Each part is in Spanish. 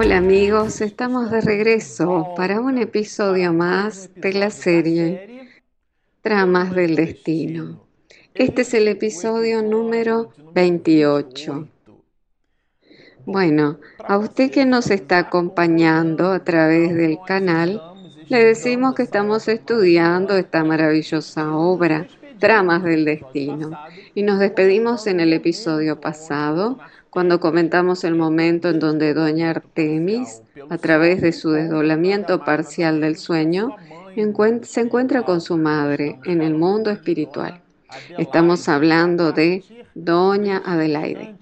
Hola amigos, estamos de regreso para un episodio más de la serie Tramas del Destino. Este es el episodio número 28. Bueno, a usted que nos está acompañando a través del canal, le decimos que estamos estudiando esta maravillosa obra, Tramas del Destino, y nos despedimos en el episodio pasado cuando comentamos el momento en donde doña Artemis, a través de su desdoblamiento parcial del sueño, se encuentra con su madre en el mundo espiritual. Estamos hablando de doña Adelaide.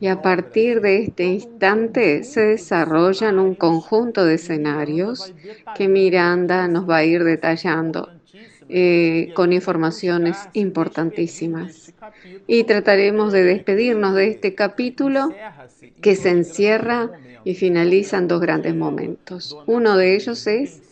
Y a partir de este instante se desarrollan un conjunto de escenarios que Miranda nos va a ir detallando eh, con informaciones importantísimas. Y trataremos de despedirnos de este capítulo que se encierra y finaliza en dos grandes momentos. Uno de ellos es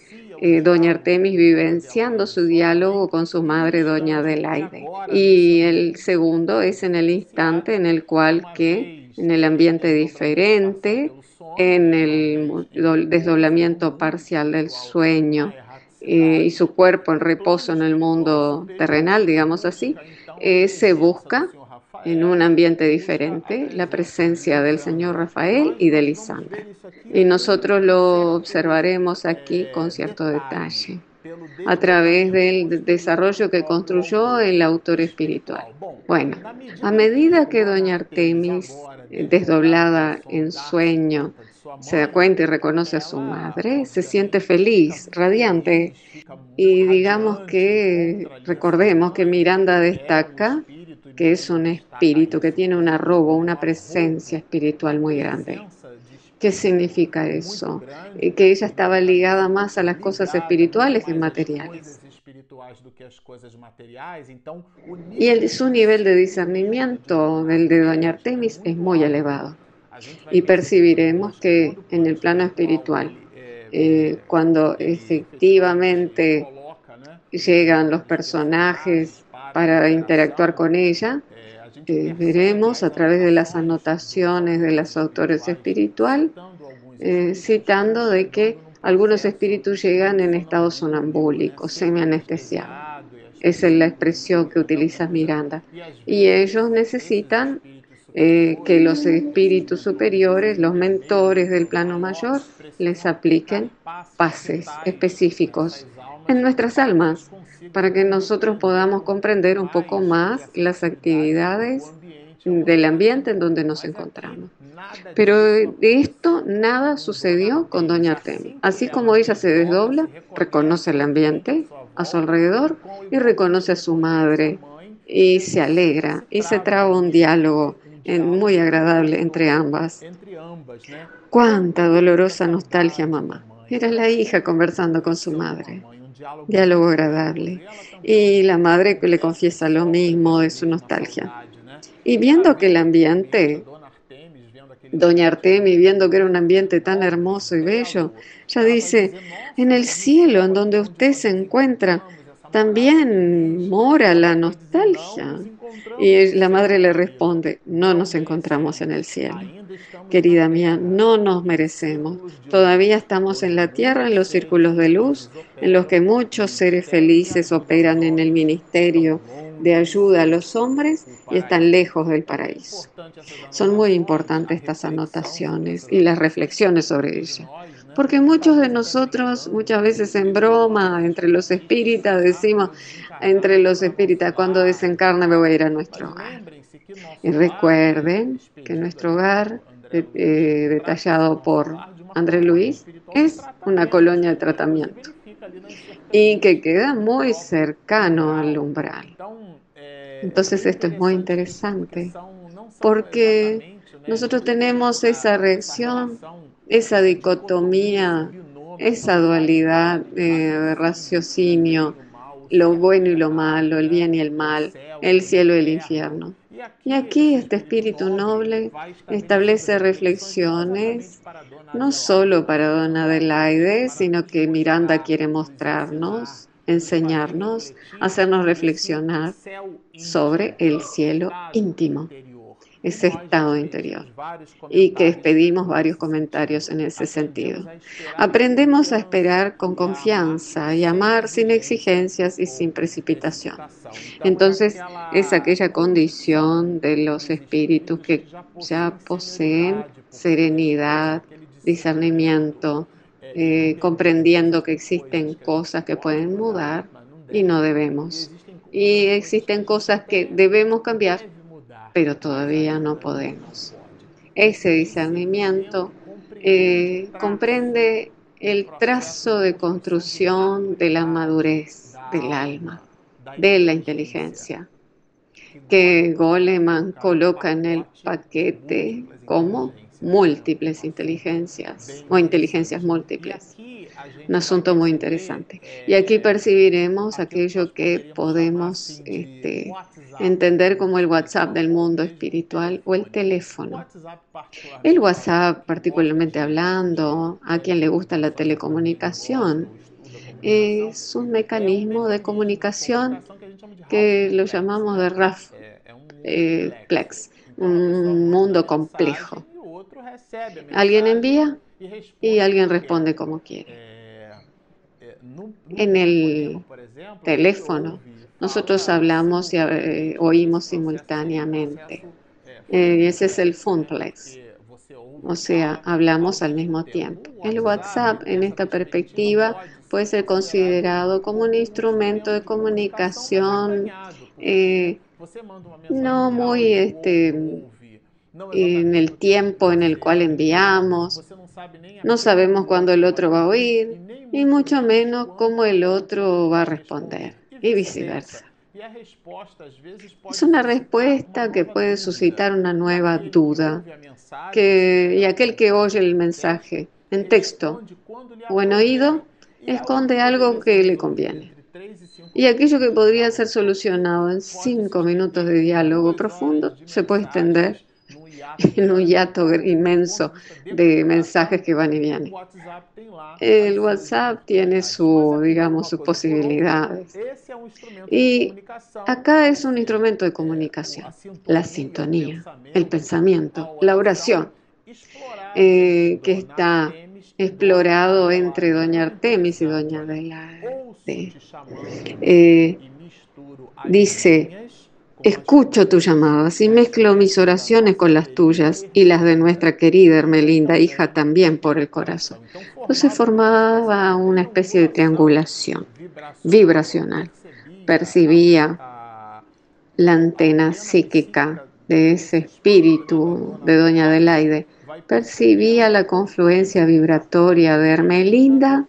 eh, Doña Artemis vivenciando su diálogo con su madre, Doña Adelaide. Y el segundo es en el instante en el cual que, en el ambiente diferente, en el desdoblamiento parcial del sueño, eh, y su cuerpo en reposo en el mundo terrenal, digamos así, eh, se busca en un ambiente diferente la presencia del señor Rafael y de Lisandra. Y nosotros lo observaremos aquí con cierto detalle a través del desarrollo que construyó el autor espiritual. Bueno, a medida que doña Artemis, eh, desdoblada en sueño, se da cuenta y reconoce a su madre, se siente feliz, radiante. Y digamos que, recordemos que Miranda destaca que es un espíritu, que tiene un arrobo, una presencia espiritual muy grande. ¿Qué significa eso? Que ella estaba ligada más a las cosas espirituales que materiales. Y el, su nivel de discernimiento, el de Doña Artemis, es muy elevado y percibiremos que en el plano espiritual, eh, cuando efectivamente llegan los personajes para interactuar con ella, veremos a través de las anotaciones de los autores espiritual, eh, citando de que algunos espíritus llegan en estado sonambúlico, semi-anestesiado. Esa es la expresión que utiliza Miranda. Y ellos necesitan eh, que los espíritus superiores, los mentores del plano mayor, les apliquen pases específicos en nuestras almas para que nosotros podamos comprender un poco más las actividades del ambiente en donde nos encontramos. Pero de esto nada sucedió con Doña Artemis. Así como ella se desdobla, reconoce el ambiente a su alrededor y reconoce a su madre y se alegra y se traba un diálogo muy agradable entre ambas. Cuánta dolorosa nostalgia, mamá. Era la hija conversando con su madre. Diálogo agradable. Y la madre le confiesa lo mismo de su nostalgia. Y viendo que el ambiente, doña Artemi, viendo que era un ambiente tan hermoso y bello, ya dice, en el cielo en donde usted se encuentra, también mora la nostalgia. Y la madre le responde, no nos encontramos en el cielo. Querida mía, no nos merecemos. Todavía estamos en la tierra, en los círculos de luz, en los que muchos seres felices operan en el ministerio de ayuda a los hombres y están lejos del paraíso. Son muy importantes estas anotaciones y las reflexiones sobre ellas. Porque muchos de nosotros, muchas veces en broma, entre los espíritas, decimos, entre los espíritas, cuando desencarna me voy a ir a nuestro hogar. Y recuerden que nuestro hogar, eh, detallado por André Luis, es una colonia de tratamiento y que queda muy cercano al umbral. Entonces esto es muy interesante porque nosotros tenemos esa reacción esa dicotomía, esa dualidad de raciocinio, lo bueno y lo malo, el bien y el mal, el cielo y el infierno. Y aquí este espíritu noble establece reflexiones no solo para Don Adelaide, sino que Miranda quiere mostrarnos, enseñarnos, hacernos reflexionar sobre el cielo íntimo ese estado interior y que pedimos varios comentarios en ese sentido. Aprendemos a esperar con confianza y amar sin exigencias y sin precipitación. Entonces es aquella condición de los espíritus que ya poseen serenidad, discernimiento, eh, comprendiendo que existen cosas que pueden mudar y no debemos. Y existen cosas que debemos cambiar, pero todavía no podemos. Ese discernimiento eh, comprende el trazo de construcción de la madurez del alma, de la inteligencia, que Goleman coloca en el paquete como múltiples inteligencias o inteligencias múltiples. Un asunto muy interesante. Y aquí percibiremos aquello que podemos este, entender como el WhatsApp del mundo espiritual o el teléfono. El WhatsApp, particularmente hablando, a quien le gusta la telecomunicación, es un mecanismo de comunicación que lo llamamos de RAF, eh, Plex, un mundo complejo. Alguien envía y alguien responde como quiere. En el teléfono, nosotros hablamos y eh, oímos simultáneamente. Eh, ese es el Funplex. O sea, hablamos al mismo tiempo. El WhatsApp, en esta perspectiva, puede ser considerado como un instrumento de comunicación eh, no muy este, en el tiempo en el cual enviamos. No sabemos cuándo el otro va a oír, y mucho menos cómo el otro va a responder, y viceversa. Es una respuesta que puede suscitar una nueva duda, que, y aquel que oye el mensaje en texto o en oído esconde algo que le conviene. Y aquello que podría ser solucionado en cinco minutos de diálogo profundo se puede extender en un hiato inmenso de mensajes que van y vienen. El WhatsApp tiene su, digamos, sus posibilidades. Y acá es un instrumento de comunicación, la sintonía, el pensamiento, la oración, eh, que está explorado entre Doña Artemis y Doña Adelaide. Eh, dice, Escucho tu llamadas y mezclo mis oraciones con las tuyas y las de nuestra querida Hermelinda, hija también por el corazón. Entonces formaba una especie de triangulación vibracional. Percibía la antena psíquica de ese espíritu de Doña Adelaide. Percibía la confluencia vibratoria de Hermelinda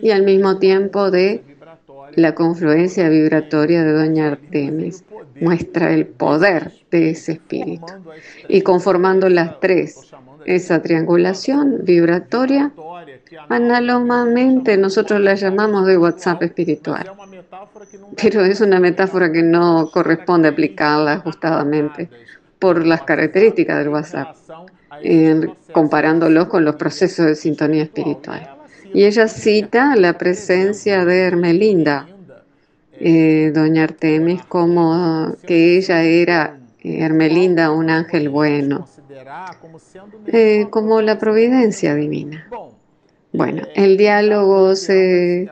y al mismo tiempo de la confluencia vibratoria de Doña Artemis muestra el poder de ese espíritu. Y conformando las tres, esa triangulación vibratoria, análogamente nosotros la llamamos de WhatsApp espiritual. Pero es una metáfora que no corresponde aplicarla ajustadamente por las características del WhatsApp, comparándolos con los procesos de sintonía espiritual. Y ella cita la presencia de Hermelinda, eh, doña Artemis, como que ella era eh, Hermelinda, un ángel bueno, eh, como la providencia divina. Bueno, el diálogo se,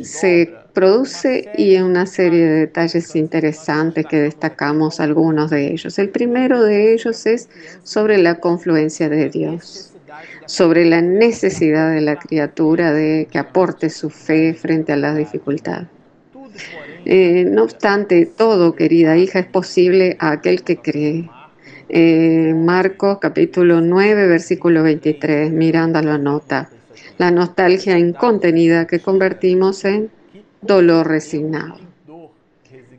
se produce y en una serie de detalles interesantes que destacamos algunos de ellos. El primero de ellos es sobre la confluencia de Dios sobre la necesidad de la criatura de que aporte su fe frente a la dificultad. Eh, no obstante, todo, querida hija, es posible a aquel que cree. Eh, Marcos capítulo 9, versículo 23, Miranda lo anota. La nostalgia incontenida que convertimos en dolor resignado.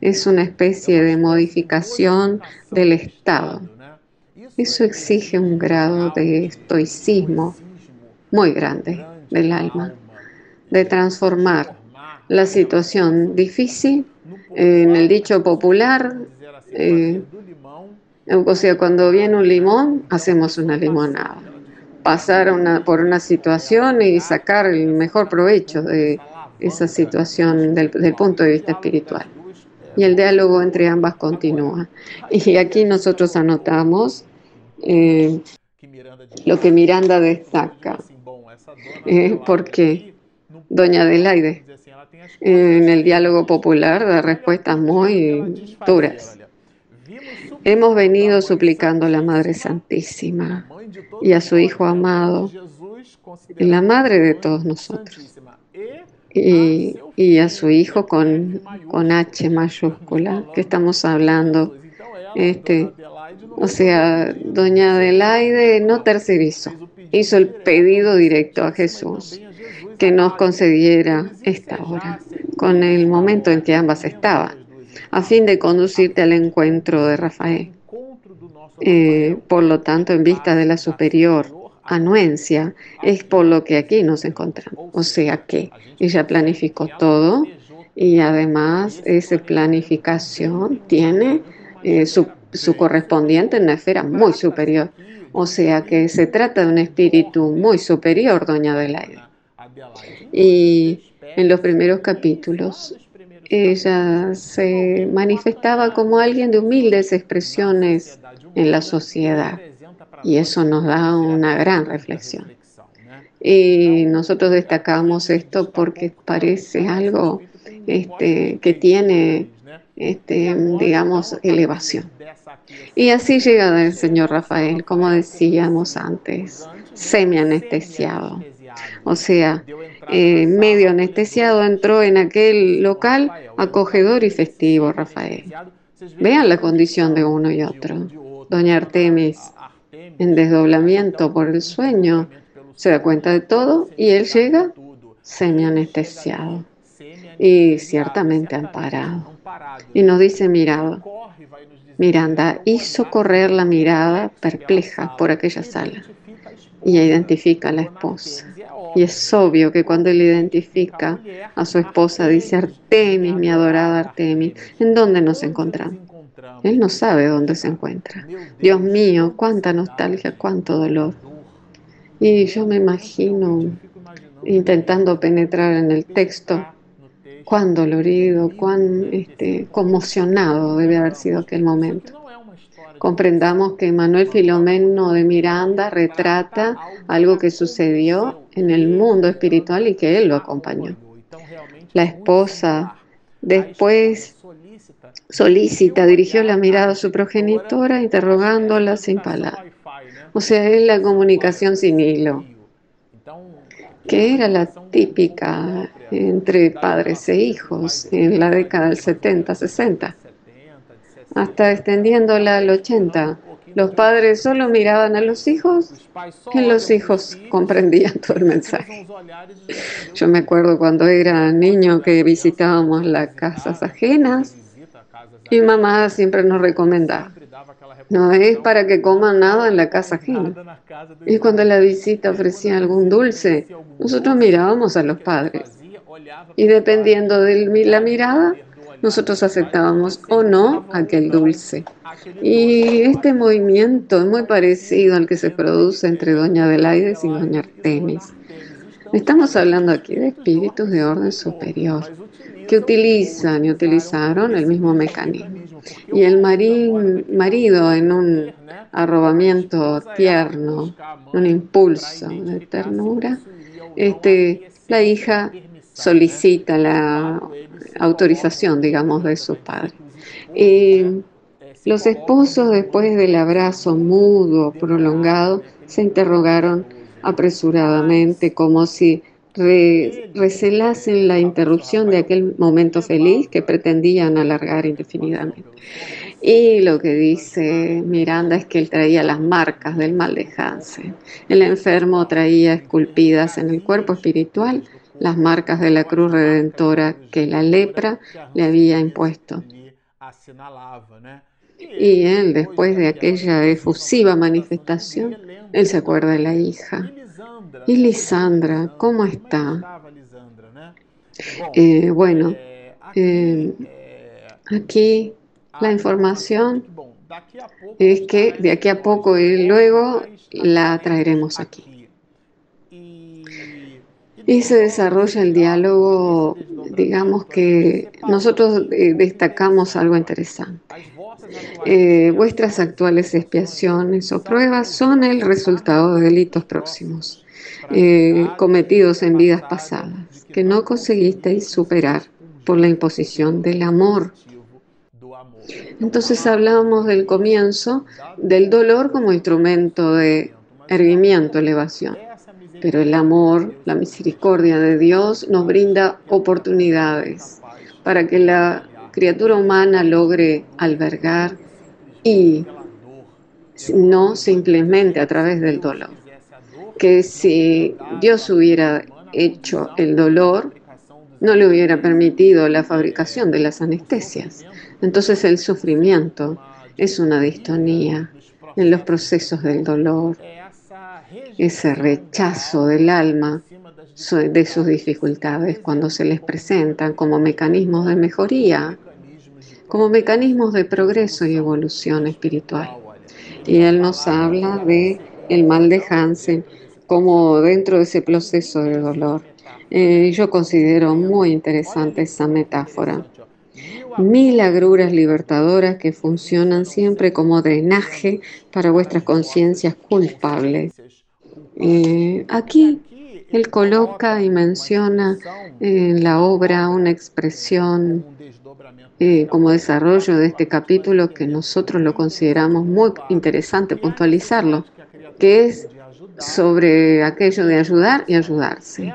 Es una especie de modificación del estado eso exige un grado de estoicismo muy grande del alma, de transformar la situación difícil en el dicho popular. Eh, o cuando viene un limón, hacemos una limonada. Pasar por una situación y sacar el mejor provecho de esa situación del, del punto de vista espiritual. Y el diálogo entre ambas continúa. Y aquí nosotros anotamos eh, lo que Miranda destaca. Eh, porque Doña Adelaide, en el diálogo popular, da respuestas muy duras. Hemos venido suplicando a la Madre Santísima y a su Hijo amado, la Madre de todos nosotros, y, y a su Hijo con, con H mayúscula, que estamos hablando. Este, o sea, doña Adelaide no tercerizó, hizo el pedido directo a Jesús que nos concediera esta hora, con el momento en que ambas estaban, a fin de conducirte al encuentro de Rafael. Eh, por lo tanto, en vista de la superior anuencia, es por lo que aquí nos encontramos. O sea que ella planificó todo y además esa planificación tiene eh, su, su correspondiente en una esfera muy superior. O sea que se trata de un espíritu muy superior, doña Adelaide. Y en los primeros capítulos ella se manifestaba como alguien de humildes expresiones en la sociedad. Y eso nos da una gran reflexión. Y nosotros destacamos esto porque parece algo este, que tiene, este, digamos, elevación. Y así llega el señor Rafael, como decíamos antes, semi-anestesiado. O sea, eh, medio anestesiado entró en aquel local acogedor y festivo, Rafael. Vean la condición de uno y otro. Doña Artemis, en desdoblamiento por el sueño, se da cuenta de todo y él llega semi-anestesiado y ciertamente amparado. Y nos dice mirado. Miranda hizo correr la mirada perpleja por aquella sala y identifica a la esposa. Y es obvio que cuando él identifica a su esposa, dice Artemis, mi adorada Artemis, ¿en dónde nos encontramos? Él no sabe dónde se encuentra. Dios mío, cuánta nostalgia, cuánto dolor. Y yo me imagino intentando penetrar en el texto, cuán dolorido, cuán este, conmocionado debe haber sido aquel momento. Comprendamos que Manuel Filomeno de Miranda retrata algo que sucedió en el mundo espiritual y que él lo acompañó. La esposa después solícita dirigió la mirada a su progenitora interrogándola sin palabras. O sea, es la comunicación sin hilo, que era la típica entre padres e hijos en la década del 70-60 hasta extendiéndola al 80. Los padres solo miraban a los hijos y los hijos comprendían todo el mensaje. Yo me acuerdo cuando era niño que visitábamos las casas ajenas y mamá siempre nos recomendaba, no es para que coman nada en la casa ajena. Y cuando la visita ofrecía algún dulce, nosotros mirábamos a los padres. Y dependiendo de la mirada, nosotros aceptábamos o no aquel dulce. Y este movimiento es muy parecido al que se produce entre Doña Adelaide y Doña Artemis. Estamos hablando aquí de espíritus de orden superior que utilizan y utilizaron el mismo mecanismo. Y el marín, marido en un arrobamiento tierno, un impulso de ternura, este, la hija solicita la autorización, digamos, de su padre. Los esposos, después del abrazo mudo, prolongado, se interrogaron apresuradamente, como si recelasen la interrupción de aquel momento feliz que pretendían alargar indefinidamente. Y lo que dice Miranda es que él traía las marcas del mal de. El enfermo traía esculpidas en el cuerpo espiritual las marcas de la cruz redentora que la lepra le había impuesto. Y él, después de aquella efusiva manifestación, él se acuerda de la hija. ¿Y Lisandra, cómo está? Eh, bueno, eh, aquí la información es que de aquí a poco y luego la traeremos aquí. y se desarrolla el diálogo, digamos que nosotros eh, destacamos algo interesante. Eh, vuestras actuales expiaciones o pruebas son el resultado de delitos próximos, eh, cometidos en vidas pasadas, que no conseguisteis superar por la imposición del amor. Entonces hablábamos del comienzo del dolor como instrumento de erguimiento, elevación. Pero el amor, la misericordia de Dios nos brinda oportunidades para que la criatura humana logre albergar y no simplemente a través del dolor. Que si Dios hubiera hecho el dolor, no le hubiera permitido la fabricación de las anestesias. Entonces el sufrimiento es una distonía en los procesos del dolor, ese rechazo del alma de sus dificultades cuando se les presentan como mecanismos de mejoría, como mecanismos de progreso y evolución espiritual. Y él nos habla de el mal de Hansen como dentro de ese proceso de dolor. Eh, yo considero muy interesante esa metáfora. Mil agruras libertadoras que funcionan siempre como drenaje para vuestras conciencias culpables. Eh, aquí él coloca y menciona en la obra una expresión eh, como desarrollo de este capítulo que nosotros lo consideramos muy interesante puntualizarlo, que es sobre aquello de ayudar y ayudarse.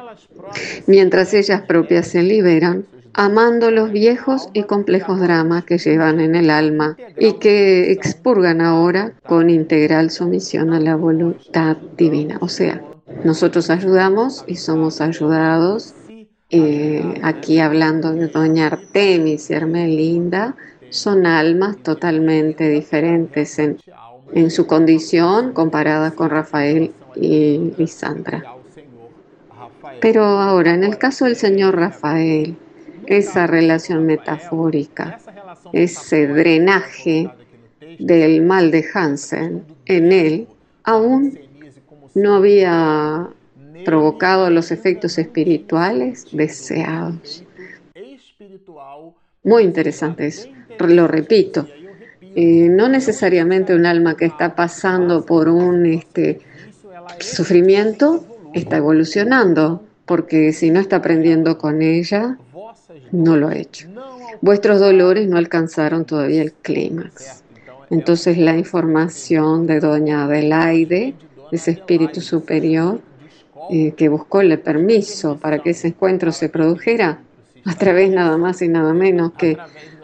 Mientras ellas propias se liberan, amando los viejos y complejos dramas que llevan en el alma y que expurgan ahora con integral sumisión a la voluntad divina. O sea, nosotros ayudamos y somos ayudados. Eh, aquí hablando de Doña Artemis y Hermelinda, son almas totalmente diferentes en, en su condición comparadas con Rafael y Lisandra. Pero ahora, en el caso del señor Rafael, esa relación metafórica, ese drenaje del mal de Hansen en él, aún no había provocado los efectos espirituales deseados. Muy interesante eso, lo repito. Eh, no necesariamente un alma que está pasando por un este, sufrimiento está evolucionando, porque si no está aprendiendo con ella, no lo ha hecho. Vuestros dolores no alcanzaron todavía el clímax. Entonces la información de doña Adelaide ese espíritu superior eh, que buscó el permiso para que ese encuentro se produjera a través nada más y nada menos que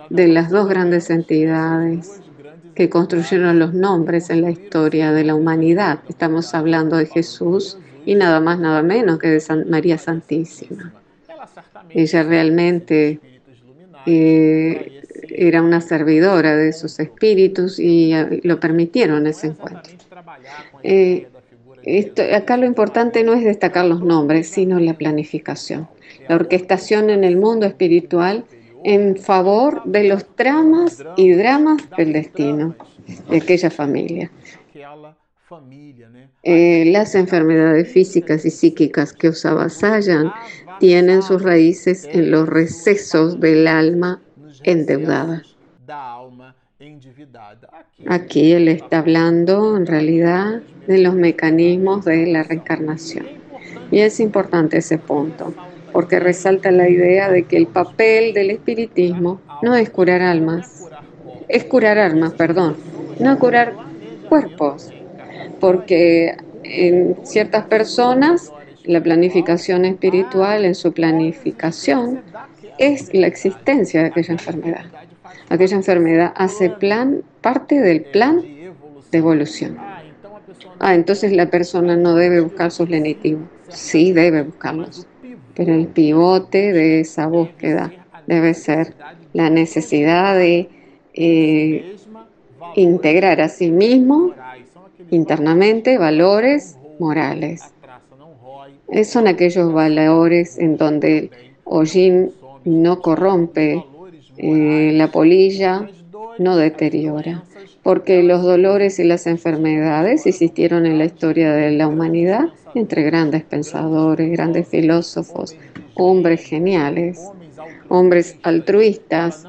de las dos grandes entidades que construyeron los nombres en la historia de la humanidad. Estamos hablando de Jesús y nada más, nada menos que de María Santísima. Ella realmente eh, era una servidora de esos espíritus y eh, lo permitieron ese encuentro. Eh, acá lo importante no es destacar los nombres, sino la planificación, la orquestación en el mundo espiritual en favor de los tramas y dramas del destino de aquella familia. Eh, las enfermedades físicas y psíquicas que os avasallan tienen sus raíces en los recesos del alma endeudada. Aquí él está hablando en realidad de los mecanismos de la reencarnación. Y es importante ese punto, porque resalta la idea de que el papel del espiritismo no es curar almas, es curar almas, perdón, no curar cuerpos, porque en ciertas personas la planificación espiritual, en su planificación, es la existencia de aquella enfermedad. Aquella enfermedad hace plan, parte del plan de evolución. Ah, entonces la persona no debe buscar sus lenitivos. Sí, debe buscarlos. Pero el pivote de esa búsqueda debe ser la necesidad de eh, integrar a sí mismo internamente valores morales. son aquellos valores en donde el no corrompe eh, la polilla no deteriora, porque los dolores y las enfermedades existieron en la historia de la humanidad entre grandes pensadores, grandes filósofos, hombres geniales, hombres altruistas.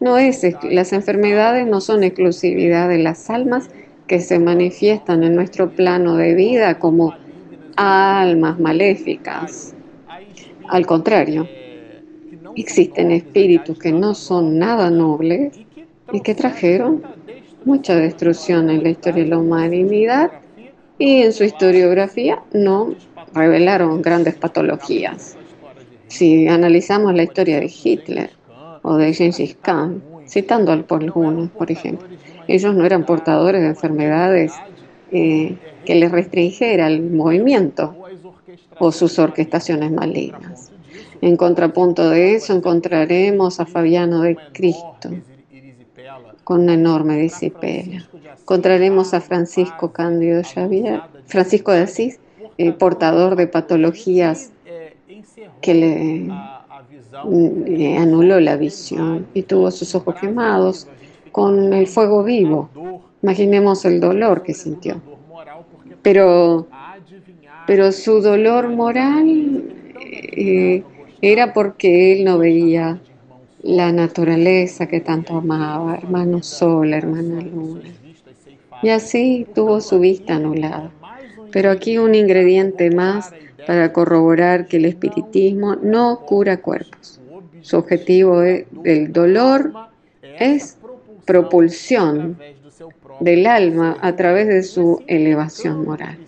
No es, las enfermedades no son exclusividad de las almas que se manifiestan en nuestro plano de vida como almas maléficas. Al contrario, existen espíritus que no son nada nobles y que trajeron mucha destrucción en la historia de la humanidad y en su historiografía no revelaron grandes patologías. Si analizamos la historia de Hitler o de Gengis Khan, citando al algunos, por ejemplo, ellos no eran portadores de enfermedades eh, que les restringieran el movimiento o sus orquestaciones malignas. En contrapunto de eso encontraremos a Fabiano de Cristo con una enorme disciplina. Encontraremos a Francisco Cándido Xavier, Francisco de Asís, eh, portador de patologías que le, le anuló la visión y tuvo sus ojos quemados con el fuego vivo. Imaginemos el dolor que sintió. Pero, pero su dolor moral eh, era porque él no veía la naturaleza que tanto amaba, hermano sol, hermana luna. Y así tuvo su vista anulada. Pero aquí un ingrediente más para corroborar que el espiritismo no cura cuerpos. Su objetivo del dolor es propulsión del alma a través de su elevación moral.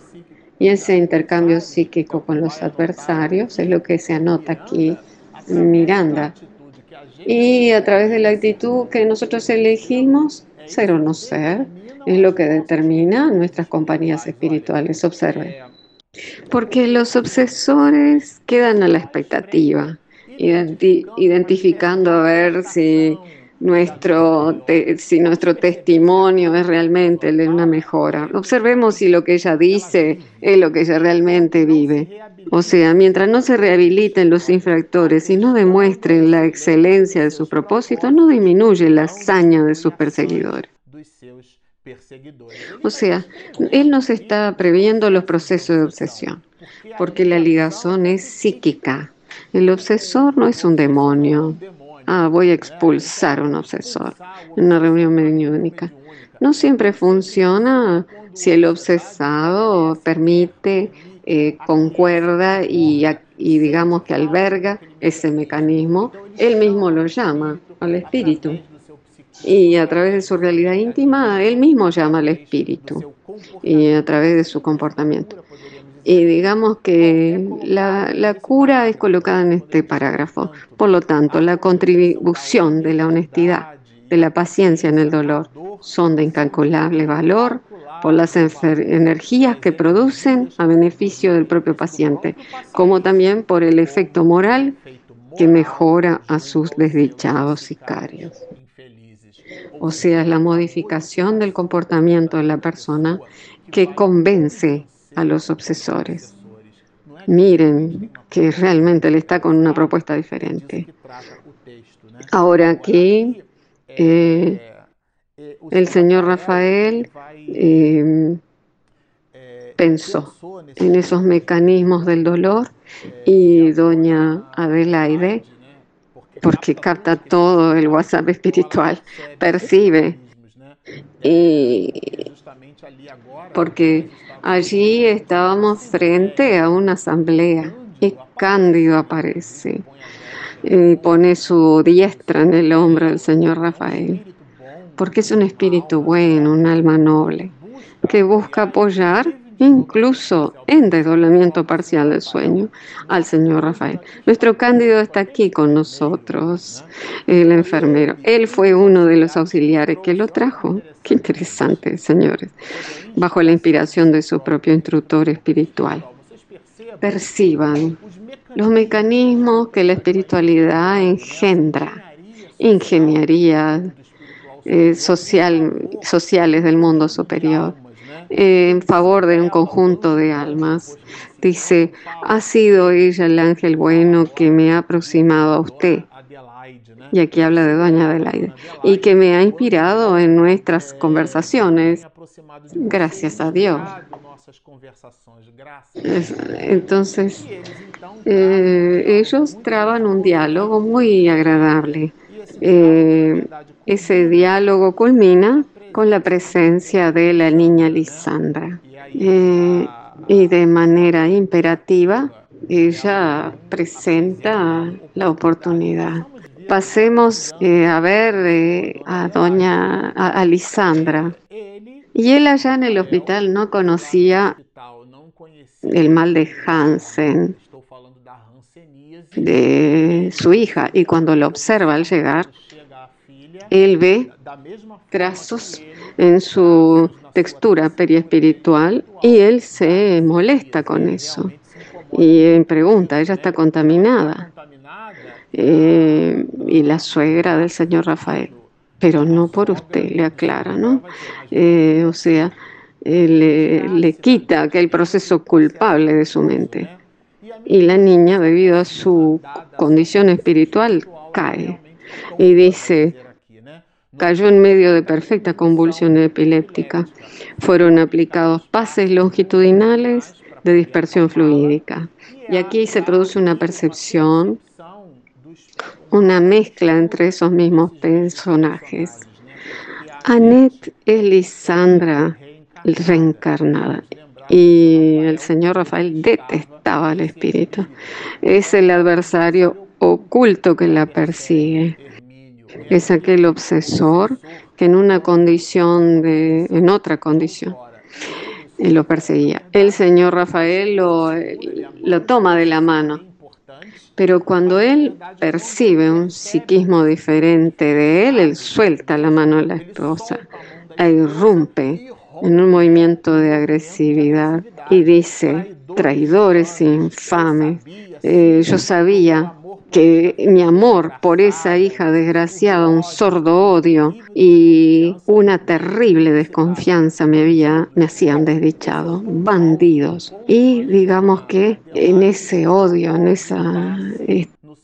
Y ese intercambio psíquico con los adversarios es lo que se anota aquí Miranda. Y a través de la actitud que nosotros elegimos, ser o no ser, es lo que determina nuestras compañías espirituales. Observen. Porque los obsesores quedan a la expectativa, identificando a ver si nuestro, si nuestro testimonio es realmente de una mejora. Observemos si lo que ella dice es lo que ella realmente vive. O sea, mientras no se rehabiliten los infractores y no demuestren la excelencia de su propósito, no disminuye la hazaña de sus perseguidores. O sea, él nos está previendo los procesos de obsesión, porque la ligazón es psíquica. El obsesor no es un demonio, ah, voy a expulsar un obsesor en una reunión mediúnica. No siempre funciona si el obsesado permite, eh, concuerda y digamos que alberga ese mecanismo, él mismo lo llama al espíritu. Y a través de su realidad íntima, él mismo llama al espíritu y a través de su comportamiento. Y digamos que la, cura es colocada en este parágrafo. Por lo tanto, la contribución de la honestidad, de la paciencia en el dolor, son de incalculable valor por las energías que producen a beneficio del propio paciente, como también por el efecto moral que mejora a sus desdichados sicarios. O sea, es la modificación del comportamiento de la persona que convence a los obsesores. Miren que realmente él está con una propuesta diferente. Ahora aquí eh, el señor Rafael em, pensó en esos mecanismos del dolor y doña Adelaide, porque capta todo el WhatsApp espiritual, percibe y porque allí estábamos frente a una asamblea. Y Cándido aparece. Y pone su diestra en el hombro del señor Rafael, porque es un espíritu bueno, un alma noble, que busca apoyar incluso en desdoblamiento parcial del sueño, al señor Rafael. Nuestro Cándido está aquí con nosotros, el enfermero. Él fue uno de los auxiliares que lo trajo. Qué interesante, señores. Bajo la inspiración de su propio instructor espiritual. Perciban los mecanismos que la espiritualidad engendra, ingeniería eh, social, sociales del mundo superior en favor de un conjunto de almas. Dice, ha sido ella el ángel bueno que me ha aproximado a usted. y aquí habla de Doña Adelaide, y que me ha inspirado en nuestras conversaciones, gracias a Dios. Entonces, eh, ellos traban un diálogo muy agradable. Eh, ese diálogo culmina con la presencia de la niña Lisandra. Eh, y de manera imperativa, ella presenta la oportunidad. Pasemos a ver a doña a Lisandra. Y él allá en el hospital no conocía el mal de Hansen, de su hija, y cuando lo observa al llegar, él ve trazos en su textura periespiritual y él se molesta con eso. Y pregunta, ella está contaminada. Eh, y la suegra del señor Rafael, pero no por usted, le aclara, ¿no? Eh, o sea, le, le quita aquel proceso culpable de su mente. Y la niña, debido a su condición espiritual, cae y dice, cayó en medio de perfecta convulsión epiléptica. Fueron aplicados pases longitudinales de dispersión fluídica. Y aquí se produce una percepción, una mezcla entre esos mismos personajes. Annette es Lisandra reencarnada. Y el señor Rafael detestaba al espíritu. Es el adversario oculto que la persigue. Es aquel obsesor que en una condición de, en otra condición, lo perseguía. El señor Rafael lo, lo toma de la mano. Pero cuando él percibe un psiquismo diferente de él, él suelta la mano a la esposa e irrumpe en un movimiento de agresividad y dice, traidores infames, eh, yo sabía que mi amor por esa hija desgraciada, un sordo odio y una terrible desconfianza me había, me hacían desdichado, bandidos. Y digamos que en ese odio, en esa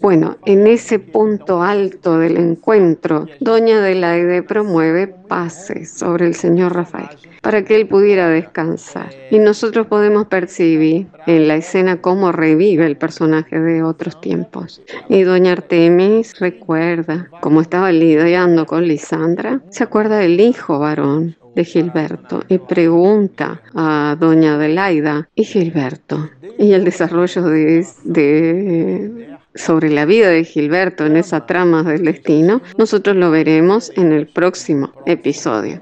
bueno, en ese punto alto del encuentro, Doña Adelaide promueve pases sobre el señor Rafael para que él pudiera descansar. Y nosotros podemos percibir en la escena cómo revive el personaje de otros tiempos. Y Doña Artemis recuerda cómo estaba lidiando con Lisandra, se acuerda del hijo varón de Gilberto y pregunta a doña Adelaida y Gilberto y el desarrollo de, de sobre la vida de Gilberto en esa trama del destino, nosotros lo veremos en el próximo episodio.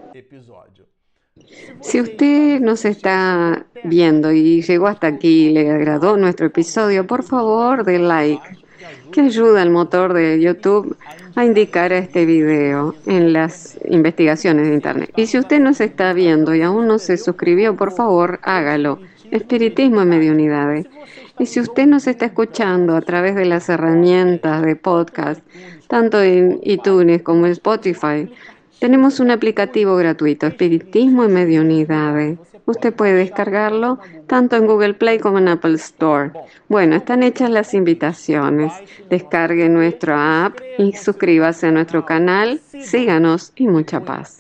Si usted nos está viendo y llegó hasta aquí y le agradó nuestro episodio, por favor, de like, que ayuda al motor de YouTube a indicar a este video en las investigaciones de Internet. Y si usted nos está viendo y aún no se suscribió, por favor, hágalo. Espiritismo en Mediunidades. Y si usted nos está escuchando a través de las herramientas de podcast, tanto en iTunes como en Spotify, tenemos un aplicativo gratuito, Espiritismo en Mediunidades. Usted puede descargarlo tanto en Google Play como en Apple Store. Bueno, están hechas las invitaciones. Descargue nuestra app y suscríbase a nuestro canal. Síganos y mucha paz.